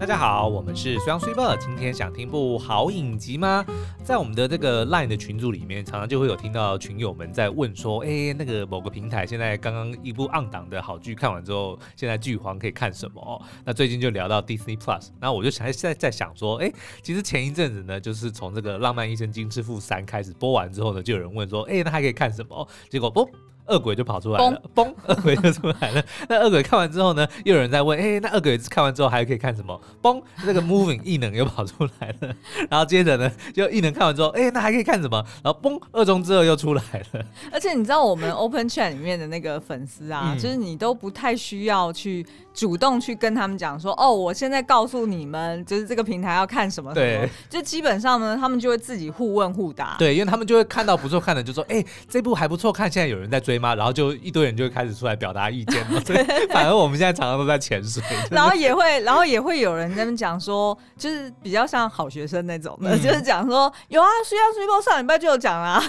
大家好，我们是虽阳虽报。今天想听部好影集吗？在我们的这个 LINE 的群组里面，常常就会有听到群友们在问说：“哎，那个某个平台现在刚刚一部 on 档的好剧看完之后，现在剧荒可以看什么？”那最近就聊到 Disney Plus，那我就想现在在想说：“哎，其实前一阵子呢，就是从这个《浪漫医生金师傅三》开始播完之后呢，就有人问说：‘哎，那还可以看什么？’结果不。”恶鬼就跑出来了，嘣，恶鬼就出来了。那恶鬼看完之后呢，又有人在问，哎、欸，那恶鬼看完之后还可以看什么？嘣，那个 Moving 异能又跑出来了。然后接着呢，就异能看完之后，哎、欸，那还可以看什么？然后嘣，二中之二又出来了。而且你知道我们 Open Chat 里面的那个粉丝啊，嗯、就是你都不太需要去主动去跟他们讲说，哦，我现在告诉你们，就是这个平台要看什么什么。对，就基本上呢，他们就会自己互问互答。对，因为他们就会看到不错看的，就说，哎、欸，这部还不错看，现在有人在追吗？然后就一堆人就会开始出来表达意见了。对，反而我们现在常常都在潜水。然后也会，然后也会有人在那边讲说，就是比较像好学生那种的，嗯、就是讲说有啊，虽然虽报上礼拜就有讲 啦。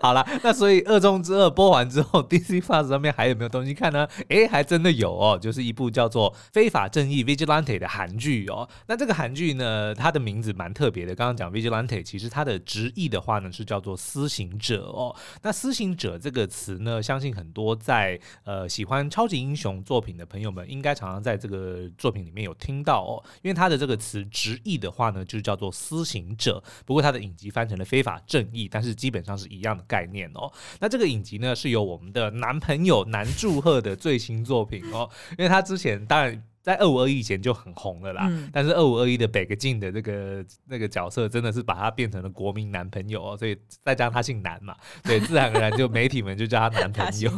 好了，那所以二中之二播完之后，DC Plus 上面还有没有东西看呢？哎、欸，还真的有哦，就是一部叫做《非法正义》（Vigilante） 的韩剧哦。那这个韩剧呢，它的名字蛮特别的。刚刚讲 Vigilante，其实它的直译的话呢是叫做“私刑者”哦。那“私刑者”这个词呢，相信很多在呃喜欢超级英雄作品的朋友们，应该常常在这个作品里面有听到哦。因为它的这个词直译的话呢，就叫做“私行者”，不过它的影集翻成了“非法正义”，但是基本上是一样的概念哦。那这个影集呢，是由我们的男朋友南柱赫的最新作品哦，因为他之前当然。在二五二一以前就很红了啦，嗯、但是二五二一的北个进的这个那个角色真的是把他变成了国民男朋友哦，所以再加上他姓南嘛，对，自然而然就媒体们就叫他男朋友。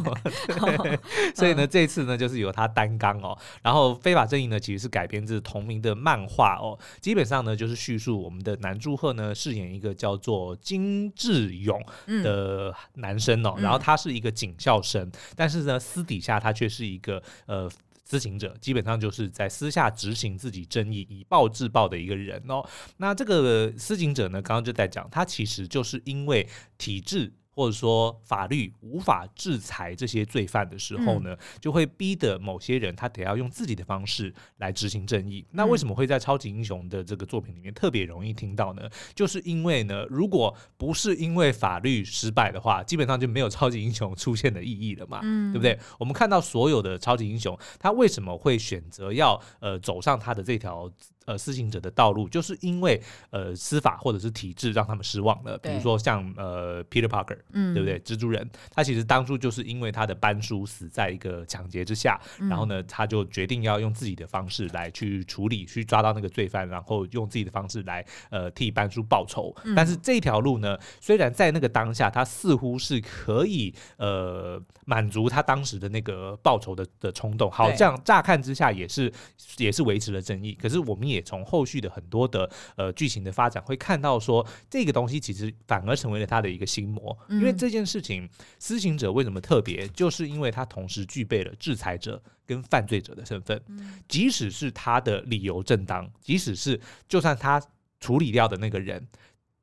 所以呢，这次呢就是由他担纲哦，然后非法正义呢其实是改编自同名的漫画哦，基本上呢就是叙述我们的南柱赫呢饰演一个叫做金志勇的男生哦，嗯、然后他是一个警校生，但是呢私底下他却是一个呃。私刑者基本上就是在私下执行自己正义、以暴制暴的一个人哦。那这个私刑者呢，刚刚就在讲，他其实就是因为体制。或者说法律无法制裁这些罪犯的时候呢，就会逼得某些人他得要用自己的方式来执行正义。那为什么会在超级英雄的这个作品里面特别容易听到呢？就是因为呢，如果不是因为法律失败的话，基本上就没有超级英雄出现的意义了嘛，对不对？我们看到所有的超级英雄，他为什么会选择要呃走上他的这条？呃，私刑者的道路，就是因为呃司法或者是体制让他们失望了。比如说像呃 Peter Parker，嗯，对不对？蜘蛛人，他其实当初就是因为他的班叔死在一个抢劫之下，嗯、然后呢，他就决定要用自己的方式来去处理，去抓到那个罪犯，然后用自己的方式来呃替班叔报仇。嗯、但是这条路呢，虽然在那个当下，他似乎是可以呃满足他当时的那个报仇的的冲动，好像乍看之下也是也是维持了正义。可是我们也也从后续的很多的呃剧情的发展会看到说，这个东西其实反而成为了他的一个心魔，因为这件事情，私刑者为什么特别，就是因为他同时具备了制裁者跟犯罪者的身份，即使是他的理由正当，即使是就算他处理掉的那个人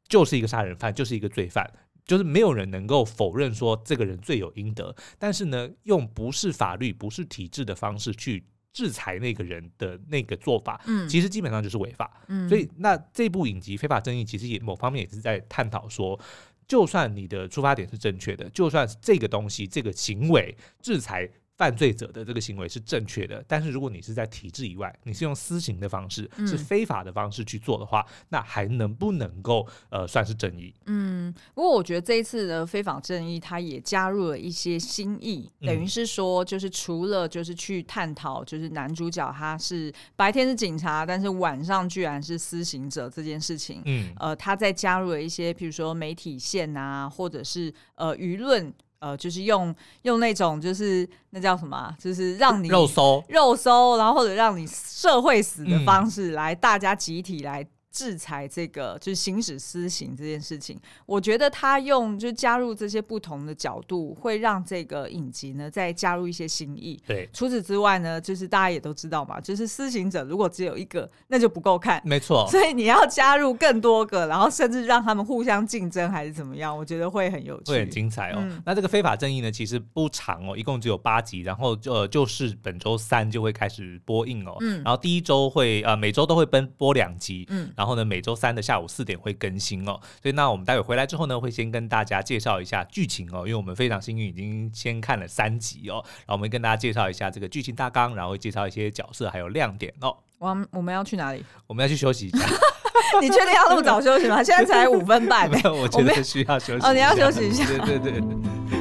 就是一个杀人犯，就是一个罪犯，就是没有人能够否认说这个人罪有应得，但是呢，用不是法律、不是体制的方式去。制裁那个人的那个做法，嗯，其实基本上就是违法，嗯，所以那这部影集《非法正义》其实也某方面也是在探讨说，就算你的出发点是正确的，就算这个东西这个行为制裁。犯罪者的这个行为是正确的，但是如果你是在体制以外，你是用私刑的方式，嗯、是非法的方式去做的话，那还能不能够呃算是正义？嗯，不过我觉得这一次的非法正义，它也加入了一些新意，等于是说，就是除了就是去探讨，就是男主角他是白天是警察，但是晚上居然是私刑者这件事情，嗯，呃，他在加入了一些，譬如说媒体线啊，或者是呃舆论。呃，就是用用那种，就是那叫什么，就是让你肉搜、肉搜，然后或者让你社会死的方式来，大家集体来制裁这个就是行使私刑这件事情，我觉得他用就加入这些不同的角度，会让这个影集呢再加入一些新意。对，除此之外呢，就是大家也都知道嘛，就是私刑者如果只有一个，那就不够看。没错，所以你要加入更多个，然后甚至让他们互相竞争还是怎么样，我觉得会很有趣，会很精彩哦。嗯、那这个非法正义呢，其实不长哦，一共只有八集，然后就、呃、就是本周三就会开始播映哦。嗯，然后第一周会呃每周都会奔播两集，嗯，然后呢每周三的。下午四点会更新哦，所以那我们待会回来之后呢，会先跟大家介绍一下剧情哦，因为我们非常幸运已经先看了三集哦，然后我们跟大家介绍一下这个剧情大纲，然后会介绍一些角色还有亮点哦。我我们要去哪里？我们要去休息一下。你确定要那么早休息吗？现在才五分半。没有，我觉得需要休息。哦，你要休息一下。对对对。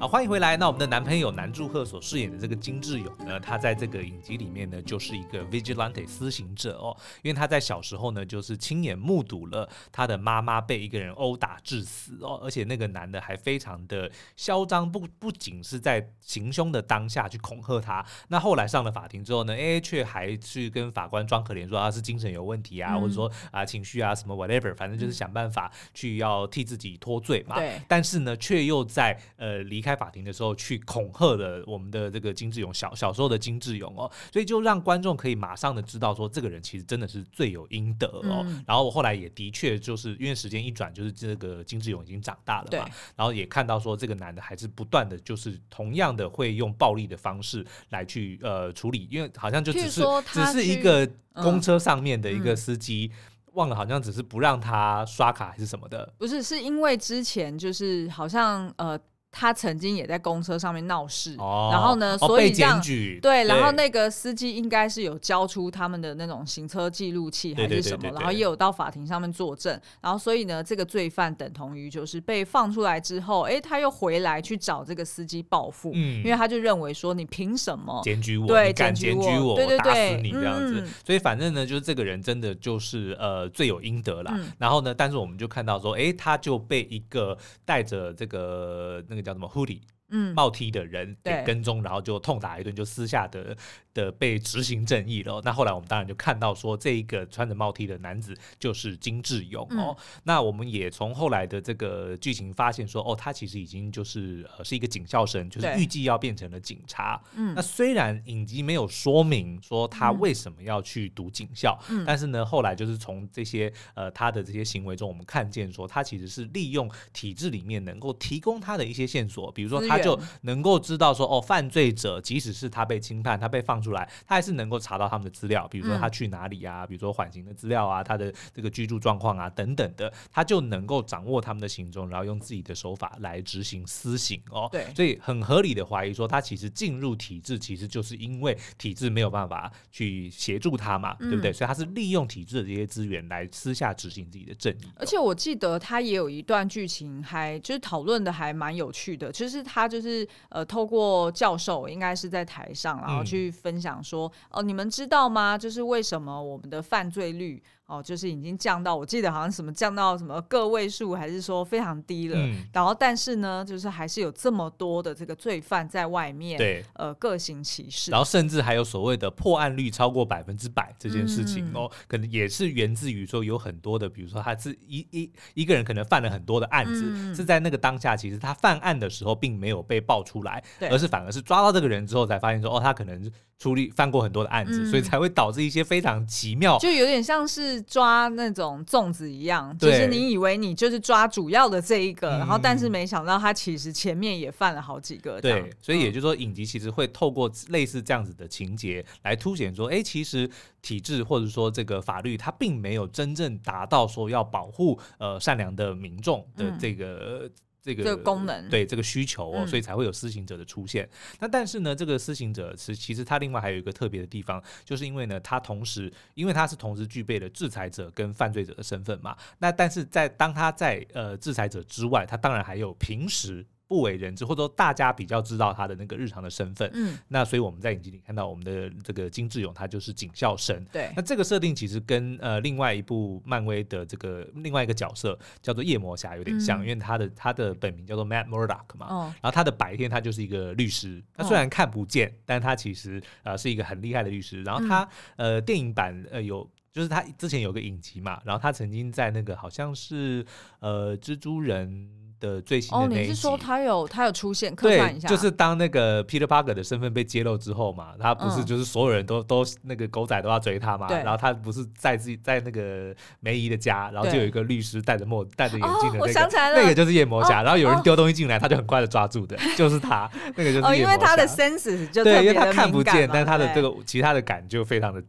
欢迎回来。那我们的男朋友南柱赫所饰演的这个金智勇呢，他在这个影集里面呢，就是一个 vigilante 私行者哦。因为他在小时候呢，就是亲眼目睹了他的妈妈被一个人殴打致死哦，而且那个男的还非常的嚣张，不不仅是在行凶的当下去恐吓他，那后来上了法庭之后呢，哎，却还去跟法官装可怜，说他是精神有问题啊，嗯、或者说啊情绪啊什么 whatever，反正就是想办法去要替自己脱罪嘛。对。但是呢，却又在呃离开。法庭的时候去恐吓了我们的这个金志勇小小时候的金志勇哦，所以就让观众可以马上的知道说这个人其实真的是罪有应得哦。嗯、然后我后来也的确就是因为时间一转，就是这个金志勇已经长大了嘛，然后也看到说这个男的还是不断的就是同样的会用暴力的方式来去呃处理，因为好像就只是只是一个公车上面的一个司机。嗯嗯忘了，好像只是不让他刷卡还是什么的？不是，是因为之前就是好像呃。他曾经也在公车上面闹事，哦、然后呢，所以这样对，然后那个司机应该是有交出他们的那种行车记录器还是什么，然后也有到法庭上面作证，然后所以呢，这个罪犯等同于就是被放出来之后，哎，他又回来去找这个司机报复，嗯、因为他就认为说你凭什么检举我？对，敢检举我，对对对，打死你这样子。嗯、所以反正呢，就是这个人真的就是呃罪有应得啦。嗯、然后呢，但是我们就看到说，哎，他就被一个带着这个那个。叫什么 Hoodie？嗯，帽 T 的人给跟踪，然后就痛打一顿，就私下的的被执行正义了。那后来我们当然就看到说，这一个穿着帽 T 的男子就是金智勇哦。那我们也从后来的这个剧情发现说，哦，他其实已经就是呃是一个警校生，就是预计要变成了警察。嗯，那虽然影集没有说明说他为什么要去读警校，但是呢，后来就是从这些呃他的这些行为中，我们看见说他其实是利用体制里面能够提供他的一些线索，比如说他。他就能够知道说，哦，犯罪者即使是他被轻判，他被放出来，他还是能够查到他们的资料，比如说他去哪里啊，比如说缓刑的资料啊，他的这个居住状况啊等等的，他就能够掌握他们的行踪，然后用自己的手法来执行私刑哦。对，所以很合理的怀疑说，他其实进入体制，其实就是因为体制没有办法去协助他嘛，对不对？所以他是利用体制的这些资源来私下执行自己的正义。而且我记得他也有一段剧情，还就是讨论的还蛮有趣的，就是。他就是呃，透过教授应该是在台上，然后去分分享说，哦、呃，你们知道吗？就是为什么我们的犯罪率？哦，就是已经降到，我记得好像什么降到什么个位数，还是说非常低了。嗯、然后，但是呢，就是还是有这么多的这个罪犯在外面，对，呃，各行其事。然后，甚至还有所谓的破案率超过百分之百这件事情、嗯、哦，可能也是源自于说有很多的，比如说他是一一一个人可能犯了很多的案子，嗯、是在那个当下，其实他犯案的时候并没有被爆出来，对而是反而是抓到这个人之后才发现说，哦，他可能。处理犯过很多的案子，嗯、所以才会导致一些非常奇妙，就有点像是抓那种粽子一样，就是你以为你就是抓主要的这一个，嗯、然后但是没想到他其实前面也犯了好几个。对，所以也就是说，影集其实会透过类似这样子的情节来凸显说，哎、欸，其实体制或者说这个法律，它并没有真正达到说要保护呃善良的民众的这个。嗯这个，这个功能对这个需求哦，所以才会有施行者的出现。嗯、那但是呢，这个施行者是其实他另外还有一个特别的地方，就是因为呢，他同时因为他是同时具备了制裁者跟犯罪者的身份嘛。那但是在当他在呃制裁者之外，他当然还有平时不为人知，或者说大家比较知道他的那个日常的身份。嗯，那所以我们在影集里看到我们的这个金志勇，他就是警校生。对，那这个设定其实跟呃另外一部漫威的这个另外一个角色叫做夜魔侠有点像，嗯、因为他的他的本名叫做 Matt Murdock 嘛。哦、然后他的白天他就是一个律师，他虽然看不见，哦、但他其实呃是一个很厉害的律师。然后他、嗯、呃电影版呃有。就是他之前有个影集嘛，然后他曾经在那个好像是呃蜘蛛人的最新的那一集，哦，你是说他有他有出现？客串一下，就是当那个 Peter Parker 的身份被揭露之后嘛，他不是就是所有人都、嗯、都那个狗仔都要追他嘛，然后他不是在自己在那个梅姨的家，然后就有一个律师戴着墨戴着眼镜的那个，哦、我想起来了，那个就是夜魔侠，哦、然后有人丢东西进来，他就很快的抓住的，就是他，那个就是 哦，因为他的 senses 就对，因为他看不见，但他的这个其他的感就非常的。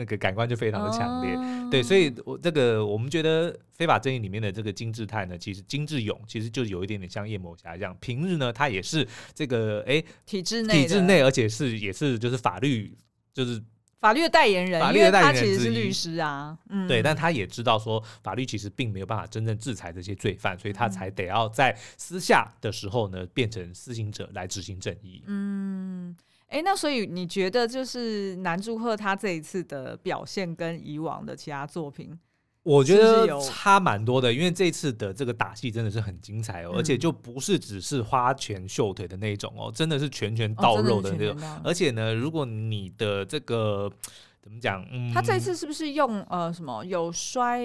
那个感官就非常的强烈，哦、对，所以我这个我们觉得非法正义里面的这个金智泰呢，其实金智勇其实就有一点点像夜魔侠一样，平日呢他也是这个哎体制内体制内，而且是也是就是法律就是法律的代言人，法律的代言人他其实是律师啊，嗯，对，但他也知道说法律其实并没有办法真正制裁这些罪犯，所以他才得要在私下的时候呢变成施行者来执行正义，嗯。哎、欸，那所以你觉得就是南柱赫他这一次的表现跟以往的其他作品，我觉得差蛮多的，因为这次的这个打戏真的是很精彩哦，嗯、而且就不是只是花拳绣腿的那种哦，真的是拳拳到肉的那种，哦、而且呢，如果你的这个怎么讲，嗯，他这次是不是用呃什么有摔？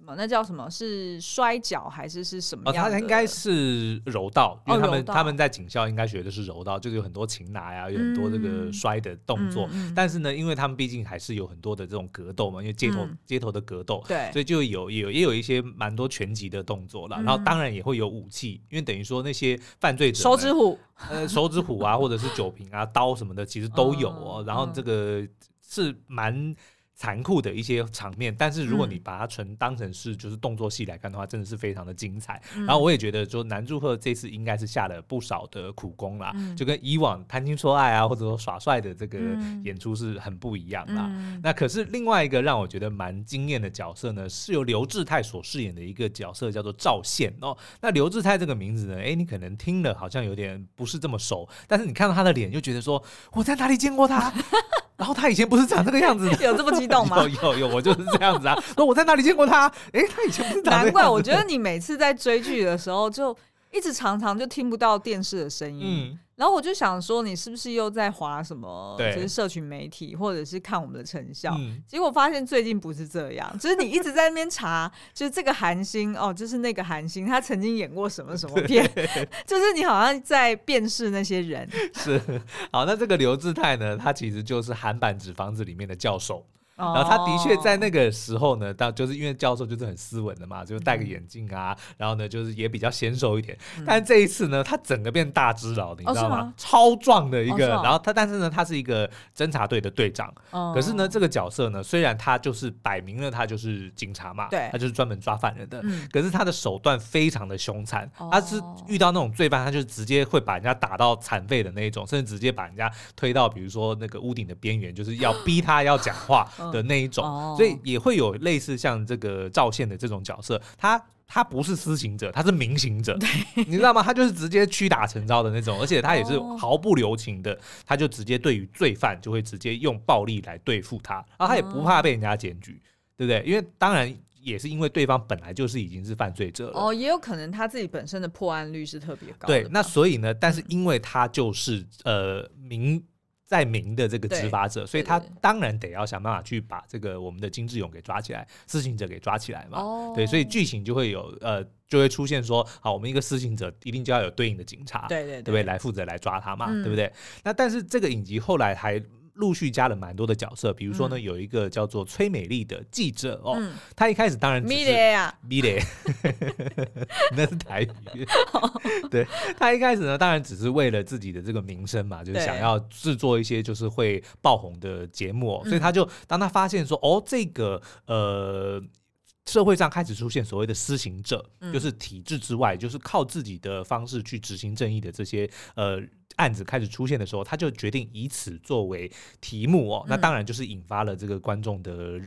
什么？那叫什么？是摔跤还是是什么样？他应该是柔道，因为他们他们在警校应该学的是柔道，就是有很多擒拿呀，有很多这个摔的动作。但是呢，因为他们毕竟还是有很多的这种格斗嘛，因为街头街头的格斗，对，所以就有有也有一些蛮多拳击的动作了。然后当然也会有武器，因为等于说那些犯罪者，手指虎，呃，手指虎啊，或者是酒瓶啊、刀什么的，其实都有哦。然后这个是蛮。残酷的一些场面，但是如果你把它纯当成是就是动作戏来看的话，真的是非常的精彩。嗯、然后我也觉得，说南柱赫这次应该是下了不少的苦功啦，嗯、就跟以往谈情说爱啊，或者说耍帅的这个演出是很不一样啦。嗯、那可是另外一个让我觉得蛮惊艳的角色呢，是由刘志泰所饰演的一个角色，叫做赵宪哦。那刘志泰这个名字呢，哎，你可能听了好像有点不是这么熟，但是你看到他的脸，就觉得说我在哪里见过他。然后他以前不是长这个样子的，有这么激动吗？有有有，我就是这样子啊。说我在哪里见过他？哎，他以前不。难怪我觉得你每次在追剧的时候，就一直常常就听不到电视的声音。嗯。然后我就想说，你是不是又在划什么？就是社群媒体，或者是看我们的成效？嗯、结果发现最近不是这样，就是你一直在那边查，就是这个韩星哦，就是那个韩星，他曾经演过什么什么片，就是你好像在辨识那些人。是，好，那这个刘志泰呢，他其实就是韩版《纸房子》里面的教授。然后他的确在那个时候呢，当就是因为教授就是很斯文的嘛，就戴个眼镜啊，然后呢就是也比较纤瘦一点。但这一次呢，他整个变大只佬，你知道吗？超壮的一个。然后他，但是呢，他是一个侦察队的队长。可是呢，这个角色呢，虽然他就是摆明了他就是警察嘛，对，他就是专门抓犯人的。可是他的手段非常的凶残，他是遇到那种罪犯，他就直接会把人家打到残废的那一种，甚至直接把人家推到比如说那个屋顶的边缘，就是要逼他要讲话。的那一种，所以也会有类似像这个赵宪的这种角色，他他不是私刑者，他是明刑者，你知道吗？他就是直接屈打成招的那种，而且他也是毫不留情的，他就直接对于罪犯就会直接用暴力来对付他，然后他也不怕被人家检举，对不对？因为当然也是因为对方本来就是已经是犯罪者了，哦，也有可能他自己本身的破案率是特别高，对，那所以呢，但是因为他就是呃明。在明的这个执法者，所以他当然得要想办法去把这个我们的金志勇给抓起来，施行者给抓起来嘛。哦、对，所以剧情就会有呃，就会出现说，好，我们一个施行者一定就要有对应的警察，对对对，对不对？来负责来抓他嘛，嗯、对不对？那但是这个影集后来还。陆续加了蛮多的角色，比如说呢，有一个叫做崔美丽的记者哦，他一开始当然只是米雷，那是台语。对，他一开始呢，当然只是为了自己的这个名声嘛，就是想要制作一些就是会爆红的节目，所以他就当他发现说，哦，这个呃。社会上开始出现所谓的施行者，嗯、就是体制之外，就是靠自己的方式去执行正义的这些呃案子开始出现的时候，他就决定以此作为题目哦，嗯、那当然就是引发了这个观众的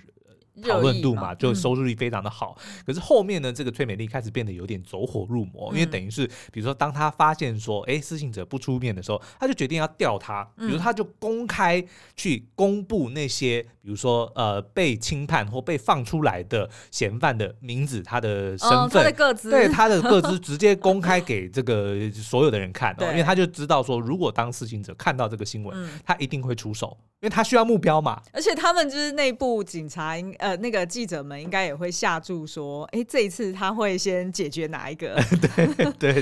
讨论度嘛，就收视率非常的好。嗯、可是后面呢，这个崔美丽开始变得有点走火入魔，嗯、因为等于是，比如说当他发现说，哎，施信者不出面的时候，他就决定要调他，比如他就公开去公布那些，比如说呃被轻判或被放出来的嫌犯的名字、他的身份、哦、他的个资，对他的个资直接公开给这个 所有的人看，哦，因为他就知道说，如果当施行者看到这个新闻，嗯、他一定会出手。因为他需要目标嘛，而且他们就是内部警察，呃，那个记者们应该也会下注说，哎，这一次他会先解决哪一个？对对，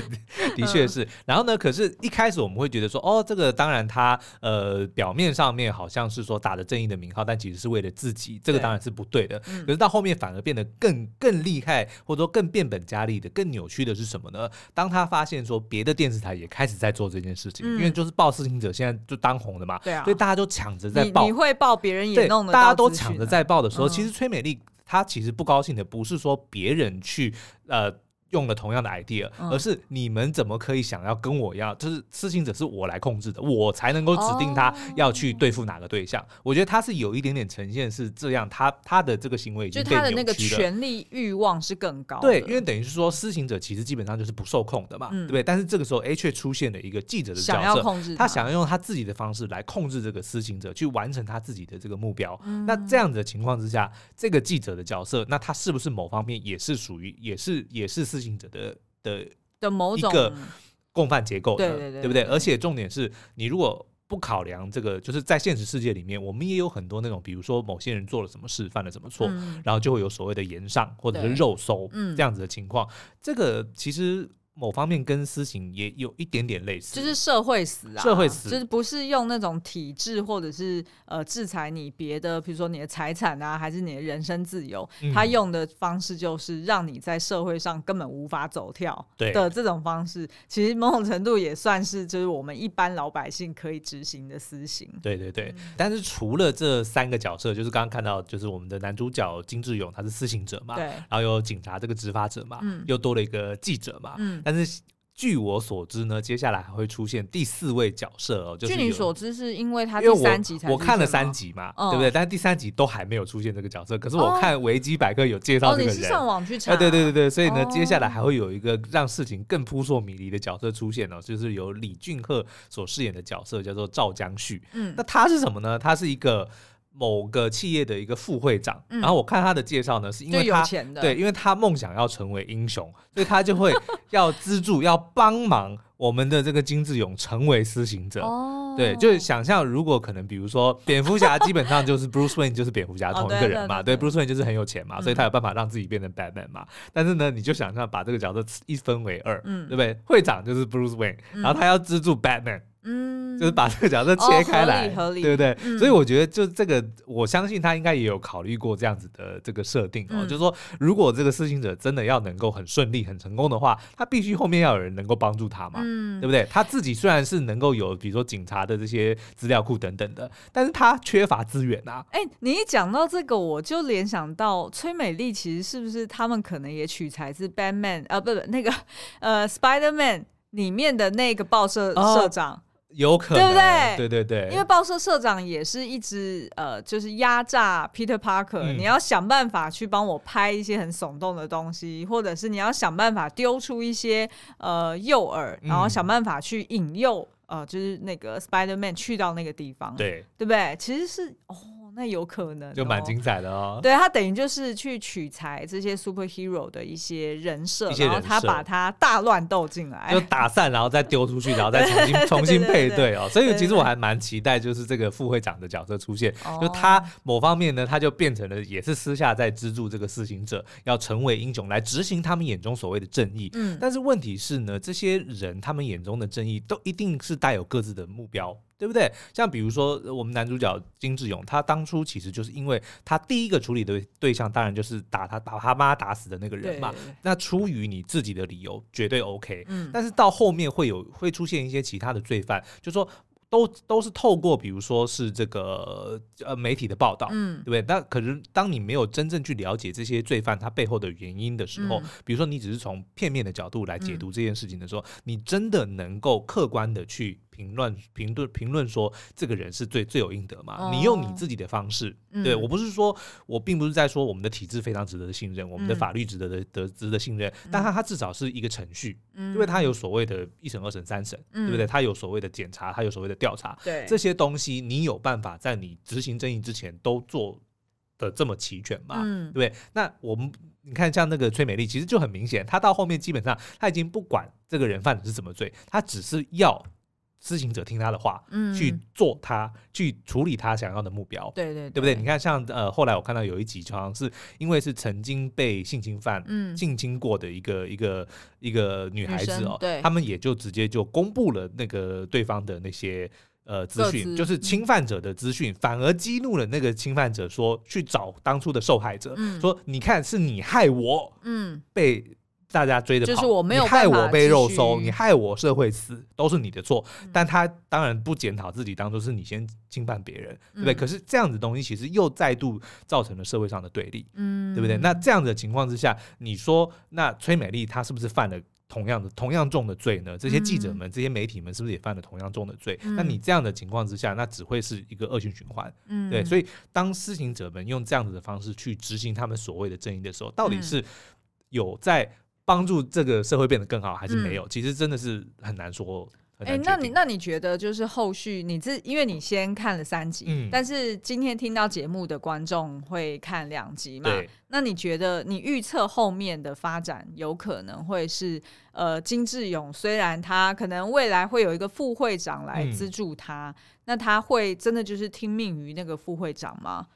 的确是。然后呢，可是一开始我们会觉得说，哦，这个当然他呃表面上面好像是说打着正义的名号，但其实是为了自己，这个当然是不对的。对可是到后面反而变得更更厉害，或者说更变本加厉的、更扭曲的是什么呢？当他发现说别的电视台也开始在做这件事情，嗯、因为就是报事情者现在就当红的嘛，对啊，所以大家都抢着。你你会报，别人也弄的，大家都抢着在报的时候，嗯、其实崔美丽她其实不高兴的不是说别人去呃。用了同样的 idea，而是你们怎么可以想要跟我一样？就是施行者是我来控制的，我才能够指定他要去对付哪个对象。哦、我觉得他是有一点点呈现是这样，他他的这个行为已经被扭曲了。就他的那个权力欲望是更高。对，因为等于是说施行者其实基本上就是不受控的嘛，嗯、对不对？但是这个时候 A 却出现了一个记者的角色，想要控制他，他想要用他自己的方式来控制这个施行者，去完成他自己的这个目标。嗯、那这样子的情况之下，这个记者的角色，那他是不是某方面也是属于，也是也是施行者的？的的某种一个共犯结构的，对对对，对不对？而且重点是你如果不考量这个，就是在现实世界里面，我们也有很多那种，比如说某些人做了什么事，犯了什么错，嗯、然后就会有所谓的延上或者是肉搜这样子的情况。嗯、这个其实。某方面跟私刑也有一点点类似，就是社会死啊，社会死，就是不是用那种体制或者是呃制裁你别的，比如说你的财产啊，还是你的人身自由，嗯、他用的方式就是让你在社会上根本无法走跳的这种方式，其实某种程度也算是就是我们一般老百姓可以执行的私刑。对对对，嗯、但是除了这三个角色，就是刚刚看到就是我们的男主角金志勇他是私刑者嘛，对，然后有警察这个执法者嘛，嗯、又多了一个记者嘛，嗯。但是据我所知呢，接下来还会出现第四位角色哦。就是、据你所知，是因为他第三集才我，我看了三集嘛，哦、对不对？但是第三集都还没有出现这个角色。可是我看维基百科有介绍这个人，哦、你是上网去查？哎，对对对对，所以呢，哦、接下来还会有一个让事情更扑朔迷离的角色出现哦，就是由李俊赫所饰演的角色叫做赵江旭。嗯，那他是什么呢？他是一个。某个企业的一个副会长，嗯、然后我看他的介绍呢，是因为他对，因为他梦想要成为英雄，所以他就会要资助、要帮忙我们的这个金志勇成为施行者。哦，对，就是想象如果可能，比如说蝙蝠侠基本上就是 Bruce Wayne 就是蝙蝠侠同一个人嘛，哦、对，对，对，对，对，Bruce Wayne 就是很有钱嘛，所以他有办法让自己变成 Batman 嘛。嗯、但是呢，你就想象把这个角色一分为二，嗯，对不对？会长就是 Bruce Wayne，然后他要资助 Batman。嗯，就是把这个角色切开来，哦、合理合理对不对？嗯、所以我觉得，就这个，我相信他应该也有考虑过这样子的这个设定哦。嗯、就是说，如果这个施行者真的要能够很顺利、很成功的话，他必须后面要有人能够帮助他嘛，嗯、对不对？他自己虽然是能够有，比如说警察的这些资料库等等的，但是他缺乏资源啊。哎、欸，你一讲到这个，我就联想到崔美丽，其实是不是他们可能也取材自 Batman 啊？不不，那个呃 Spider-Man 里面的那个报社社长。哦有可能，对不对？对对对，因为报社社长也是一直呃，就是压榨 Peter Parker，嗯，你要想办法去帮我拍一些很耸动的东西，或者是你要想办法丢出一些呃诱饵，然后想办法去引诱呃，就是那个 Spider-Man 去到那个地方，对，对不对？其实是哦。那有可能、哦，就蛮精彩的哦。对，他等于就是去取材这些 superhero 的一些人设，人然后他把他大乱斗进来，就打散，然后再丢出去，然后再重新 重新配对哦。所以其实我还蛮期待，就是这个副会长的角色出现，就他某方面呢，他就变成了也是私下在资助这个施行者要成为英雄，来执行他们眼中所谓的正义。嗯，但是问题是呢，这些人他们眼中的正义都一定是带有各自的目标。对不对？像比如说，我们男主角金志勇，他当初其实就是因为他第一个处理的对象，当然就是打他把他妈打死的那个人嘛。那出于你自己的理由，绝对 OK。嗯。但是到后面会有会出现一些其他的罪犯，就说都都是透过比如说是这个呃媒体的报道，嗯，对不对？那可是当你没有真正去了解这些罪犯他背后的原因的时候，嗯、比如说你只是从片面的角度来解读这件事情的时候，嗯、你真的能够客观的去。评论评论评论说这个人是最罪有应得嘛？哦、你用你自己的方式，嗯、对我不是说我并不是在说我们的体制非常值得信任，我们的法律值得的得值得信任，嗯、但他他至少是一个程序，嗯、因为他有所谓的一审、二审、三审，嗯、对不对？他有所谓的检查，他有所谓的调查，对这些东西，你有办法在你执行正义之前都做的这么齐全嘛？嗯、对不对？那我们你看，像那个崔美丽，其实就很明显，她到后面基本上她已经不管这个人犯的是什么罪，她只是要。施行者听他的话，嗯，去做他去处理他想要的目标，对对对不对？你看，像呃，后来我看到有一集，好像是因为是曾经被性侵犯、嗯。性侵过的一个一个一个女孩子哦，对，他们也就直接就公布了那个对方的那些呃资讯，就是侵犯者的资讯，反而激怒了那个侵犯者，说去找当初的受害者，说你看是你害我，嗯，被。大家追着跑，就是我没有你害我被肉搜，你害我社会死，都是你的错。嗯、但他当然不检讨自己，当做是你先侵犯别人，对不对？嗯、可是这样子东西其实又再度造成了社会上的对立，嗯，对不对？那这样子的情况之下，你说那崔美丽她是不是犯了同样的同样重的罪呢？这些记者们、嗯、这些媒体们是不是也犯了同样重的罪？嗯、那你这样的情况之下，那只会是一个恶性循环，嗯，对。所以当施行者们用这样子的方式去执行他们所谓的正义的时候，到底是有在帮助这个社会变得更好，还是没有？嗯、其实真的是很难说。哎、欸，那你那你觉得就是后续你自，因为你先看了三集，嗯、但是今天听到节目的观众会看两集嘛？那你觉得你预测后面的发展有可能会是呃，金志勇虽然他可能未来会有一个副会长来资助他，嗯、那他会真的就是听命于那个副会长吗？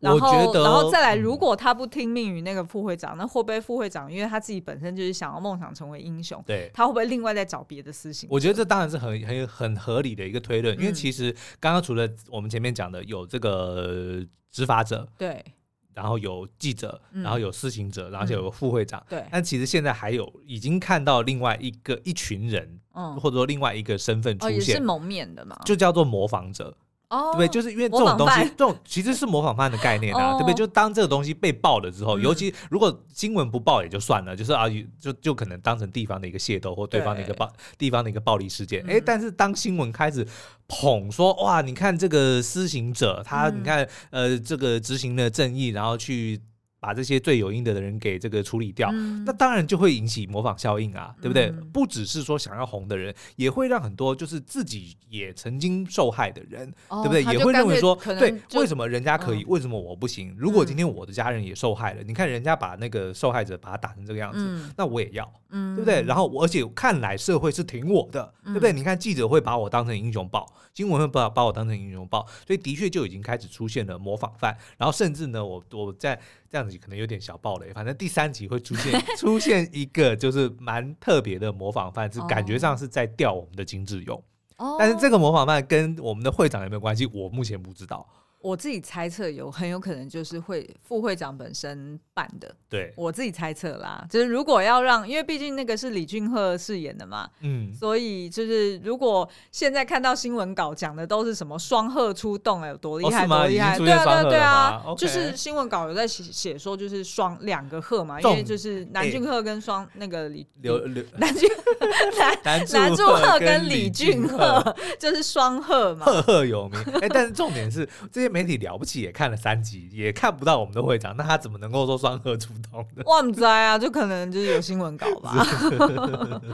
然后，我觉得，然后再来，如果他不听命于那个副会长，嗯、那会不会副会长，因为他自己本身就是想要梦想成为英雄，对，他会不会另外再找别的私刑？我觉得这当然是很很很合理的一个推论，嗯、因为其实刚刚除了我们前面讲的有这个执法者，对，然后有记者，然后有施行者，嗯、然后有个副会长，对，但其实现在还有已经看到另外一个一群人，嗯，或者说另外一个身份出现，哦、也是蒙面的嘛，就叫做模仿者。哦，对，就是因为这种东西，这种其实是模仿犯的概念啊，对不对？就当这个东西被爆了之后，尤其如果新闻不报也就算了，就是啊，就就可能当成地方的一个械斗或对方的一个暴地方的一个暴力事件。哎，但是当新闻开始捧说，哇，你看这个施行者，他你看呃这个执行了正义，然后去。把这些罪有应得的人给这个处理掉，嗯、那当然就会引起模仿效应啊，对不对？嗯、不只是说想要红的人，也会让很多就是自己也曾经受害的人，哦、对不对？也会认为说，对，为什么人家可以，嗯、为什么我不行？如果今天我的家人也受害了，嗯、你看人家把那个受害者把他打成这个样子，嗯、那我也要，嗯、对不对？然后而且看来社会是挺我的，嗯、对不对？你看记者会把我当成英雄报，新闻会把把我当成英雄报，所以的确就已经开始出现了模仿犯，然后甚至呢，我我在。这样子可能有点小暴雷，反正第三集会出现 出现一个就是蛮特别的模仿犯，是感觉上是在钓我们的金智勇。哦，但是这个模仿犯跟我们的会长有没有关系？我目前不知道。我自己猜测有很有可能就是会副会长本身办的，对，我自己猜测啦，就是如果要让，因为毕竟那个是李俊赫饰演的嘛，嗯，所以就是如果现在看到新闻稿讲的都是什么双鹤出动，有多厉害，多厉害，对啊对啊对啊，就是新闻稿有在写写说就是双两个鹤嘛，因为就是南俊赫跟双那个李刘刘南俊 南南柱赫跟李俊赫就是双鹤嘛，赫赫有名，哎，但是重点是这些。媒体了不起也看了三集，也看不到我们的会长，那他怎么能够说双核出动呢？我不知道啊，就可能就是有新闻稿吧。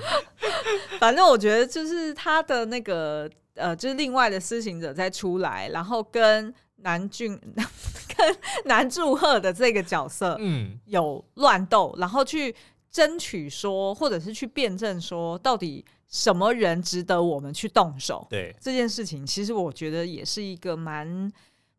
反正我觉得就是他的那个呃，就是另外的施行者再出来，然后跟南俊 跟南柱赫的这个角色嗯有乱斗，然后去争取说，或者是去辩证说，到底什么人值得我们去动手？对这件事情，其实我觉得也是一个蛮。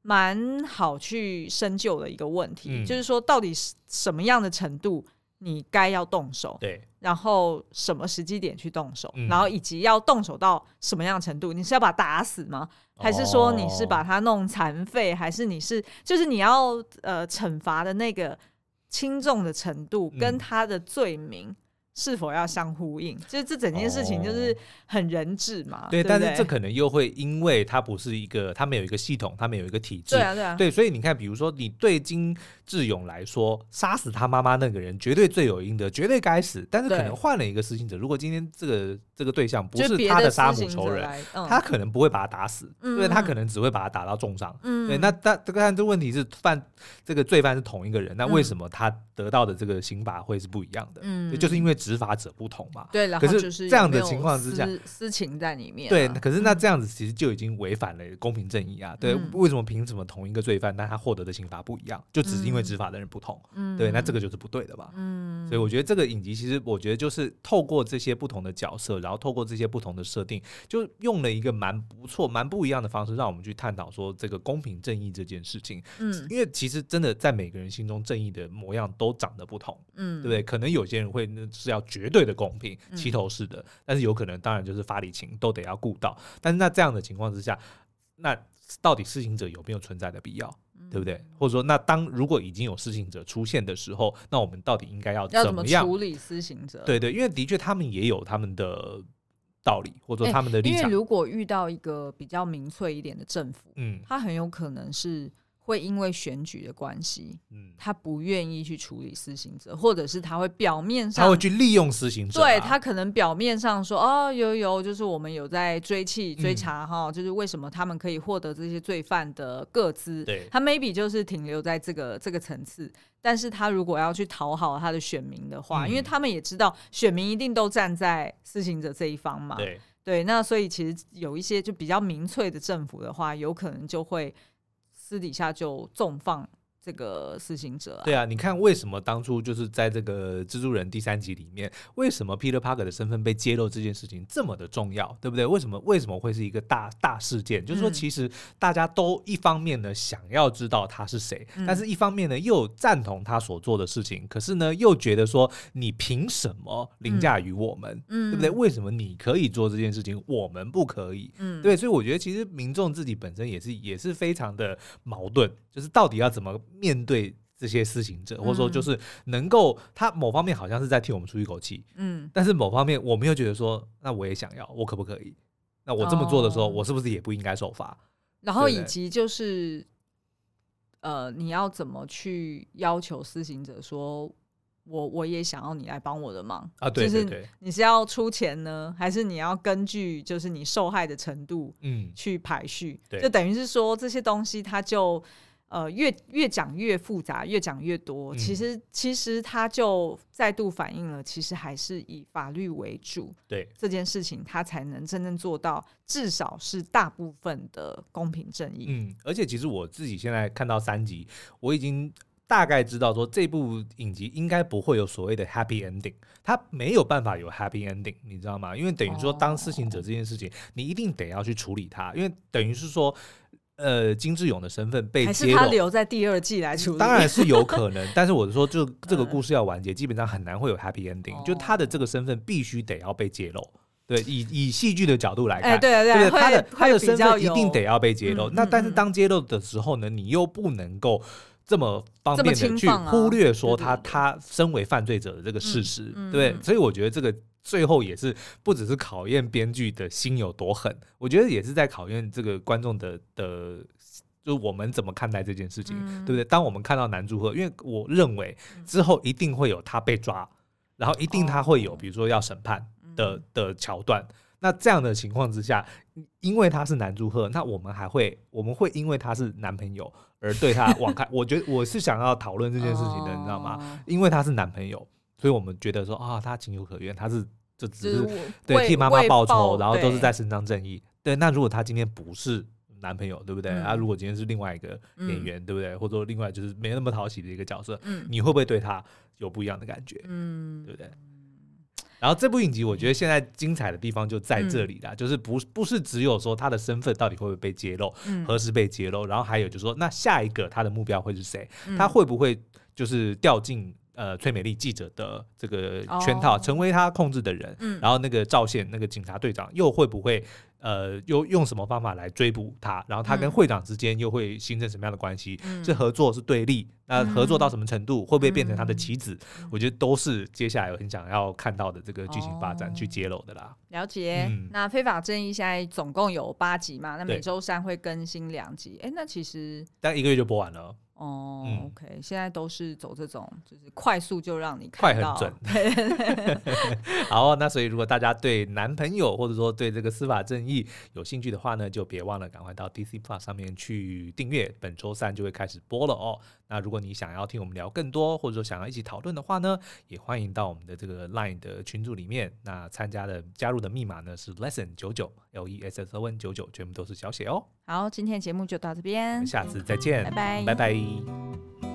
蛮好去深究的一个问题，嗯、就是说到底什么样的程度你该要动手，对，然后什么时机点去动手，嗯、然后以及要动手到什么样的程度，你是要把他打死吗？还是说你是把他弄残废？哦、还是你是就是你要呃惩罚的那个轻重的程度跟他的罪名是否要相呼应？就是这整件事情就是很人治嘛。对，对对，但是这可能又会因为它不是一个，它们有一个系统，它们有一个体制。对啊，对啊。对，所以你看，比如说你对金智勇来说，杀死他妈妈那个人绝对罪有应得，绝对该死。但是可能换了一个施行者，如果今天这个这个对象不是他的杀母仇人，嗯、他可能不会把他打死，因为、嗯、他可能只会把他打到重伤。嗯。对，那但这个但这问题是犯这个罪犯是同一个人，那为什么他得到的这个刑罚会是不一样的？嗯，就是因为。执法者不同嘛，对，可是这样的情况之下，私情在里面、啊。对，可是那这样子其实就已经违反了公平正义啊。对，嗯、为什么凭什么同一个罪犯，但他获得的刑罚不一样？就只是因为执法的人不同。嗯，对，那这个就是不对的吧？嗯，所以我觉得这个影集其实，我觉得就是透过这些不同的角色，然后透过这些不同的设定，就用了一个蛮不错、蛮不一样的方式，让我们去探讨说这个公平正义这件事情。嗯，因为其实真的在每个人心中，正义的模样都长得不同。嗯，对不对？可能有些人会是要绝对的公平，齐头式的，但是有可能，当然就是法理情都得要顾到。但是那这样的情况之下，那到底施行者有没有存在的必要，对不对？或者说，那当如果已经有施行者出现的时候，那我们到底应该要怎么样处理施行者？对对，因为的确他们也有他们的道理，或者说他们的立场。因为如果遇到一个比较民粹一点的政府，嗯，他很有可能是。会因为选举的关系，嗯，他不愿意去处理私刑者，或者是他会表面上他会去利用私刑者，对，他可能表面上说哦，有有，就是我们有在追缉追查哈，嗯、就是为什么他们可以获得这些罪犯的个资，对，他 maybe 就是停留在这个这个层次，但是他如果要去讨好他的选民的话，嗯、因为他们也知道选民一定都站在私刑者这一方嘛，对。对，那所以其实有一些就比较民粹的政府的话，有可能就会。私底下就纵放。这个施行者啊，对啊，你看为什么当初就是在这个蜘蛛人第三集里面，为什么 Peter Parker 的身份被揭露这件事情这么的重要，对不对？为什么为什么会是一个大大事件？就是说，其实大家都一方面呢想要知道他是谁，嗯、但是一方面呢又赞同他所做的事情，可是呢又觉得说你凭什么凌驾于我们，嗯、对不对？为什么你可以做这件事情，我们不可以？嗯，对，所以我觉得其实民众自己本身也是也是非常的矛盾，就是到底要怎么。面对这些施行者，或者说就是能够，他某方面好像是在替我们出一口气，嗯，但是某方面我们又觉得说，那我也想要，我可不可以？那我这么做的时候，我是不是也不应该受罚？然后以及就是，呃，你要怎么去要求施行者说，我我也想要你来帮我的忙啊？对对对，你是要出钱呢，还是你要根据就是你受害的程度，嗯，去排序？对，就等于是说这些东西，它就。呃，越越讲越复杂，越讲越多。嗯、其实，其实他就再度反映了，其实还是以法律为主。对这件事情，他才能真正做到，至少是大部分的公平正义。嗯，而且其实我自己现在看到三集，我已经大概知道说，这部影集应该不会有所谓的 happy ending，它没有办法有 happy ending，你知道吗？因为等于说，当施行者这件事情，哦、你一定得要去处理它，因为等于是说。呃，金志勇的身份被揭露，还是他留在第二季来处理？当然是有可能，但是我是说，就这个故事要完结，基本上很难会有 happy ending。就他的这个身份必须得要被揭露。对，以以戏剧的角度来看，对对对，他的他的身份一定得要被揭露。那但是当揭露的时候呢，你又不能够这么方便的去忽略说他他身为犯罪者的这个事实，对，所以我觉得这个。最后也是不只是考验编剧的心有多狠，我觉得也是在考验这个观众的的，就是我们怎么看待这件事情，嗯、对不对？当我们看到南柱赫，因为我认为之后一定会有他被抓，然后一定他会有比如说要审判的、哦、的桥段。那这样的情况之下，因为他是南柱赫，那我们还会我们会因为他是男朋友而对他网开？我觉得我是想要讨论这件事情的，哦、你知道吗？因为他是男朋友，所以我们觉得说啊，他情有可原，他是。就只是对替妈妈报仇，然后都是在伸张正义。对，那如果他今天不是男朋友，对不对？啊，如果今天是另外一个演员，对不对？或者说另外就是没那么讨喜的一个角色，你会不会对他有不一样的感觉？嗯，对不对？然后这部影集，我觉得现在精彩的地方就在这里啦，就是不不是只有说他的身份到底会不会被揭露，何时被揭露，然后还有就是说，那下一个他的目标会是谁？他会不会就是掉进？呃，崔美丽记者的这个圈套，成为他控制的人，嗯，然后那个赵宪那个警察队长又会不会呃，又用什么方法来追捕他？然后他跟会长之间又会形成什么样的关系？嗯、是合作是对立？那合作到什么程度？嗯、会不会变成他的棋子？嗯、我觉得都是接下来我很想要看到的这个剧情发展去揭露的啦。哦、了解。嗯、那非法正义现在总共有八集嘛？那每周三会更新两集。哎对，那其实大概一个月就播完了。哦、oh，OK，现在都是走这种，就是快速就让你看到，快很准。好，那所以如果大家对男朋友或者说对这个司法正义有兴趣的话呢，就别忘了赶快到 DC Plus 上面去订阅，本周三就会开始播了哦。那如果你想要听我们聊更多，或者说想要一起讨论的话呢，也欢迎到我们的这个 Line 的群组里面。那参加的加入的密码呢是 Lesson 九九 L E S S O N 九九，全部都是小写哦。好，今天的节目就到这边，下次再见，拜拜，拜拜。